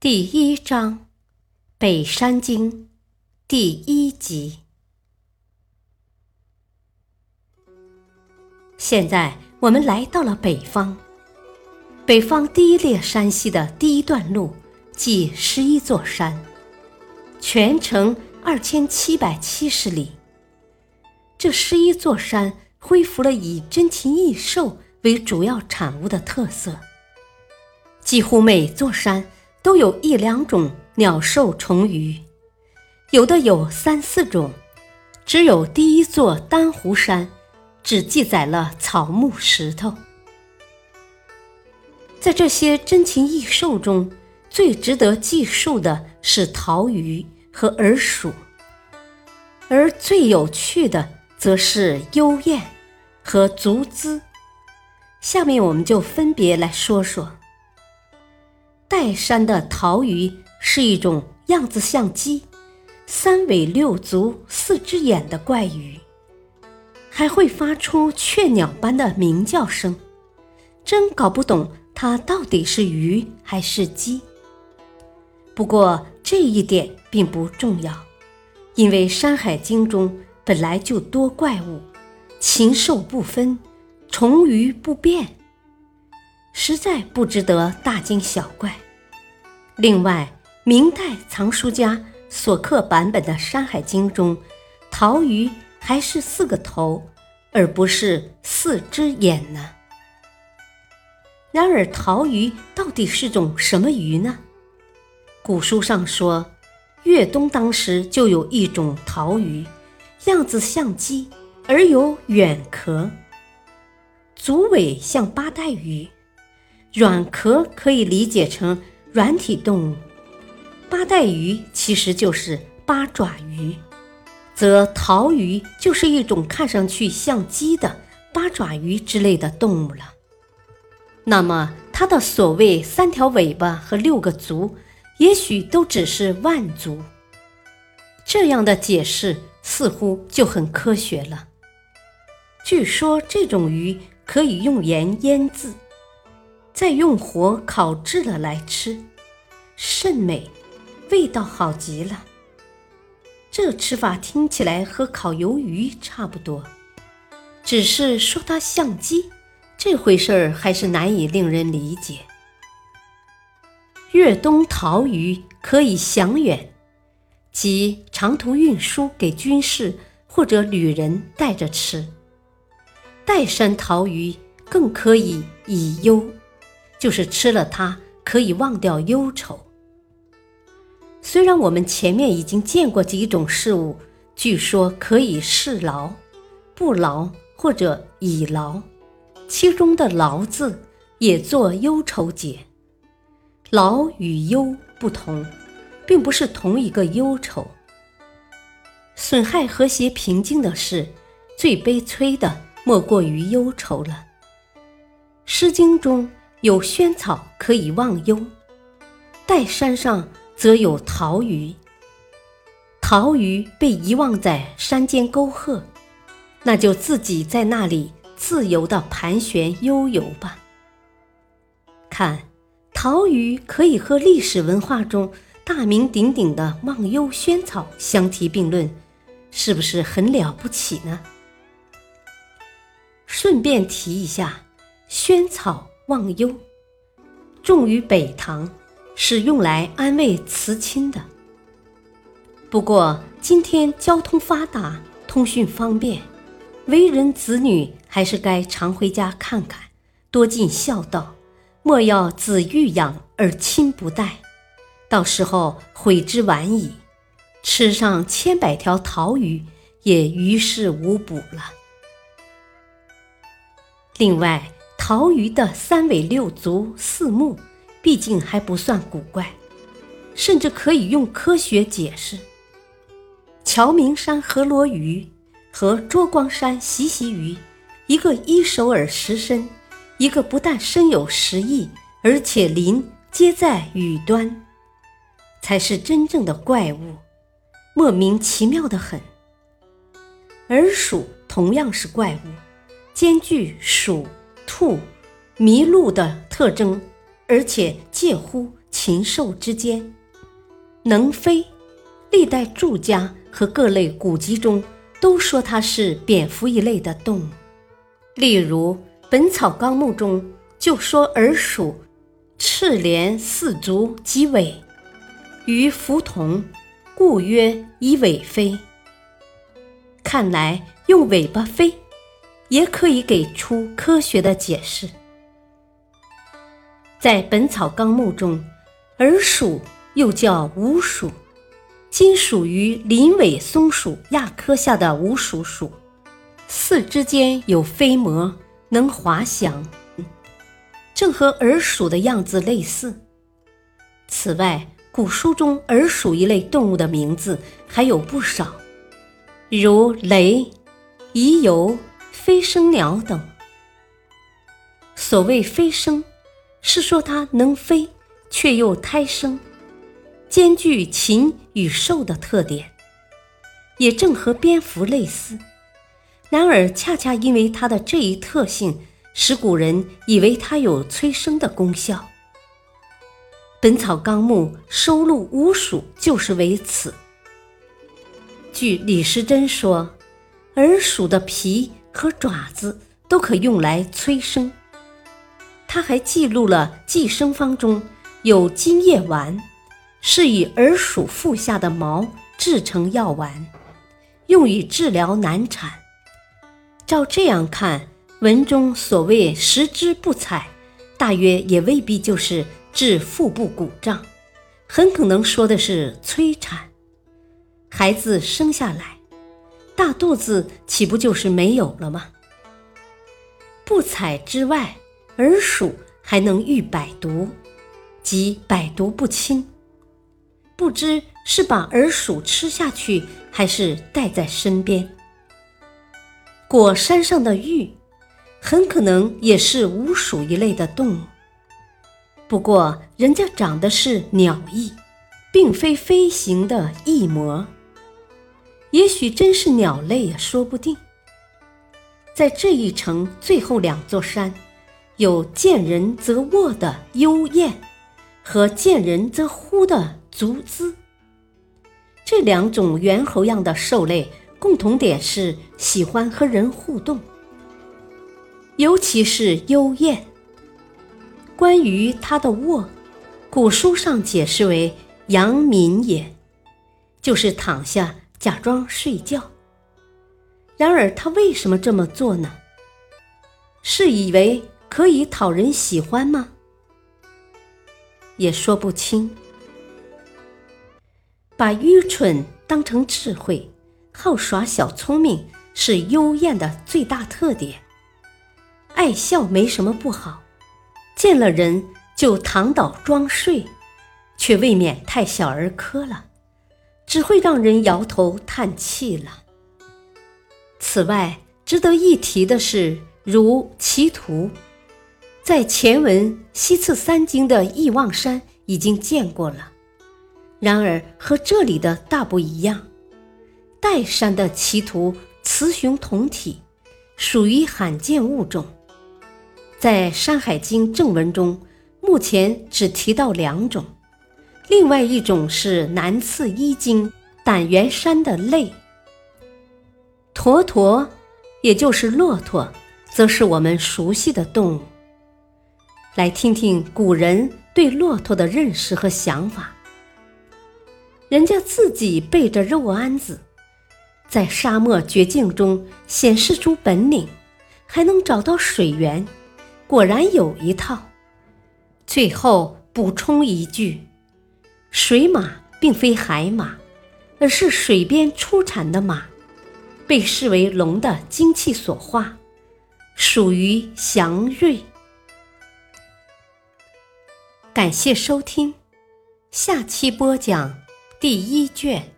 第一章《北山经》第一集。现在我们来到了北方，北方第一列山系的第一段路，即十一座山，全程二千七百七十里。这十一座山恢复了以珍禽异兽为主要产物的特色，几乎每座山。都有一两种鸟兽虫鱼，有的有三四种，只有第一座丹湖山只记载了草木石头。在这些珍禽异兽中，最值得记述的是桃鱼和耳鼠，而最有趣的则是幽燕和足姿。下面我们就分别来说说。岱山的桃鱼是一种样子像鸡、三尾六足、四只眼的怪鱼，还会发出雀鸟般的鸣叫声，真搞不懂它到底是鱼还是鸡。不过这一点并不重要，因为《山海经》中本来就多怪物，禽兽不分，虫鱼不变。实在不值得大惊小怪。另外，明代藏书家所刻版本的《山海经》中，桃鱼还是四个头，而不是四只眼呢。然而，桃鱼到底是种什么鱼呢？古书上说，越东当时就有一种桃鱼，样子像鸡，而有远壳，足尾像八带鱼。软壳可以理解成软体动物，八带鱼其实就是八爪鱼，则桃鱼就是一种看上去像鸡的八爪鱼之类的动物了。那么它的所谓三条尾巴和六个足，也许都只是万足。这样的解释似乎就很科学了。据说这种鱼可以用盐腌制。再用火烤制了来吃，甚美，味道好极了。这吃法听起来和烤鱿鱼差不多，只是说它像鸡，这回事儿还是难以令人理解。越冬桃鱼可以享远，即长途运输给军事或者旅人带着吃。岱山桃鱼更可以以优。就是吃了它可以忘掉忧愁。虽然我们前面已经见过几种事物，据说可以释劳、不劳或者以劳，其中的“劳”字也作忧愁解。劳与忧不同，并不是同一个忧愁。损害和谐平静的事，最悲催的莫过于忧愁了。《诗经》中。有萱草可以忘忧，岱山上则有桃鱼。桃鱼被遗忘在山间沟壑，那就自己在那里自由地盘旋悠游吧。看，桃鱼可以和历史文化中大名鼎鼎的忘忧萱草相提并论，是不是很了不起呢？顺便提一下，萱草。忘忧，重于北唐，是用来安慰慈亲的。不过今天交通发达，通讯方便，为人子女还是该常回家看看，多尽孝道，莫要子欲养而亲不待，到时候悔之晚矣。吃上千百条桃鱼，也于事无补了。另外。陶鱼的三尾六足四目，毕竟还不算古怪，甚至可以用科学解释。乔明山河螺鱼和捉光山习习鱼，一个一首而实身，一个不但身有十翼，而且鳞皆在羽端，才是真正的怪物，莫名其妙的很。而鼠同样是怪物，兼具鼠、兔、麋鹿的特征，而且介乎禽兽之间，能飞。历代著家和各类古籍中都说它是蝙蝠一类的动物，例如《本草纲目》中就说耳鼠赤连四足及尾，与蝠同，故曰以尾飞。看来用尾巴飞，也可以给出科学的解释。在《本草纲目》中，耳鼠又叫无鼠。今属于鳞尾松鼠亚科下的无鼠属，四肢间有飞膜，能滑翔，正和耳鼠的样子类似。此外，古书中耳鼠一类动物的名字还有不少，如雷、宜游、飞升鸟等。所谓飞升，是说它能飞，却又胎生。兼具禽与兽的特点，也正和蝙蝠类似。然而，恰恰因为它的这一特性，使古人以为它有催生的功效。《本草纲目》收录五鼠就是为此。据李时珍说，耳鼠的皮和爪子都可用来催生。他还记录了寄生方中有金叶丸。是以耳鼠腹下的毛制成药丸，用以治疗难产。照这样看，文中所谓“食之不采”，大约也未必就是治腹部鼓胀，很可能说的是催产。孩子生下来，大肚子岂不就是没有了吗？不采之外，耳鼠还能御百毒，即百毒不侵。不知是把耳鼠吃下去，还是带在身边。果山上的玉，很可能也是无鼠一类的动物。不过人家长的是鸟翼，并非飞行的翼膜，也许真是鸟类也说不定。在这一城最后两座山，有见人则卧的幽燕，和见人则呼的。足姿，这两种猿猴样的兽类共同点是喜欢和人互动，尤其是幽燕。关于它的卧，古书上解释为阳民也，就是躺下假装睡觉。然而他为什么这么做呢？是以为可以讨人喜欢吗？也说不清。把愚蠢当成智慧，好耍小聪明是幽燕的最大特点。爱笑没什么不好，见了人就躺倒装睡，却未免太小儿科了，只会让人摇头叹气了。此外，值得一提的是，如奇图，在前文西次三经的忆望山已经见过了。然而和这里的大不一样，岱山的奇图雌雄同体，属于罕见物种。在《山海经》正文中，目前只提到两种，另外一种是南次一经胆元山的类。驼驼，也就是骆驼，则是我们熟悉的动物。来听听古人对骆驼的认识和想法。人家自己背着肉鞍子，在沙漠绝境中显示出本领，还能找到水源，果然有一套。最后补充一句：水马并非海马而是水边出产的马被视为龙的精气所化属于祥瑞。感谢收听下期播讲第一卷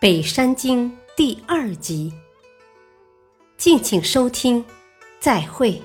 北山经第二集敬请收听再会。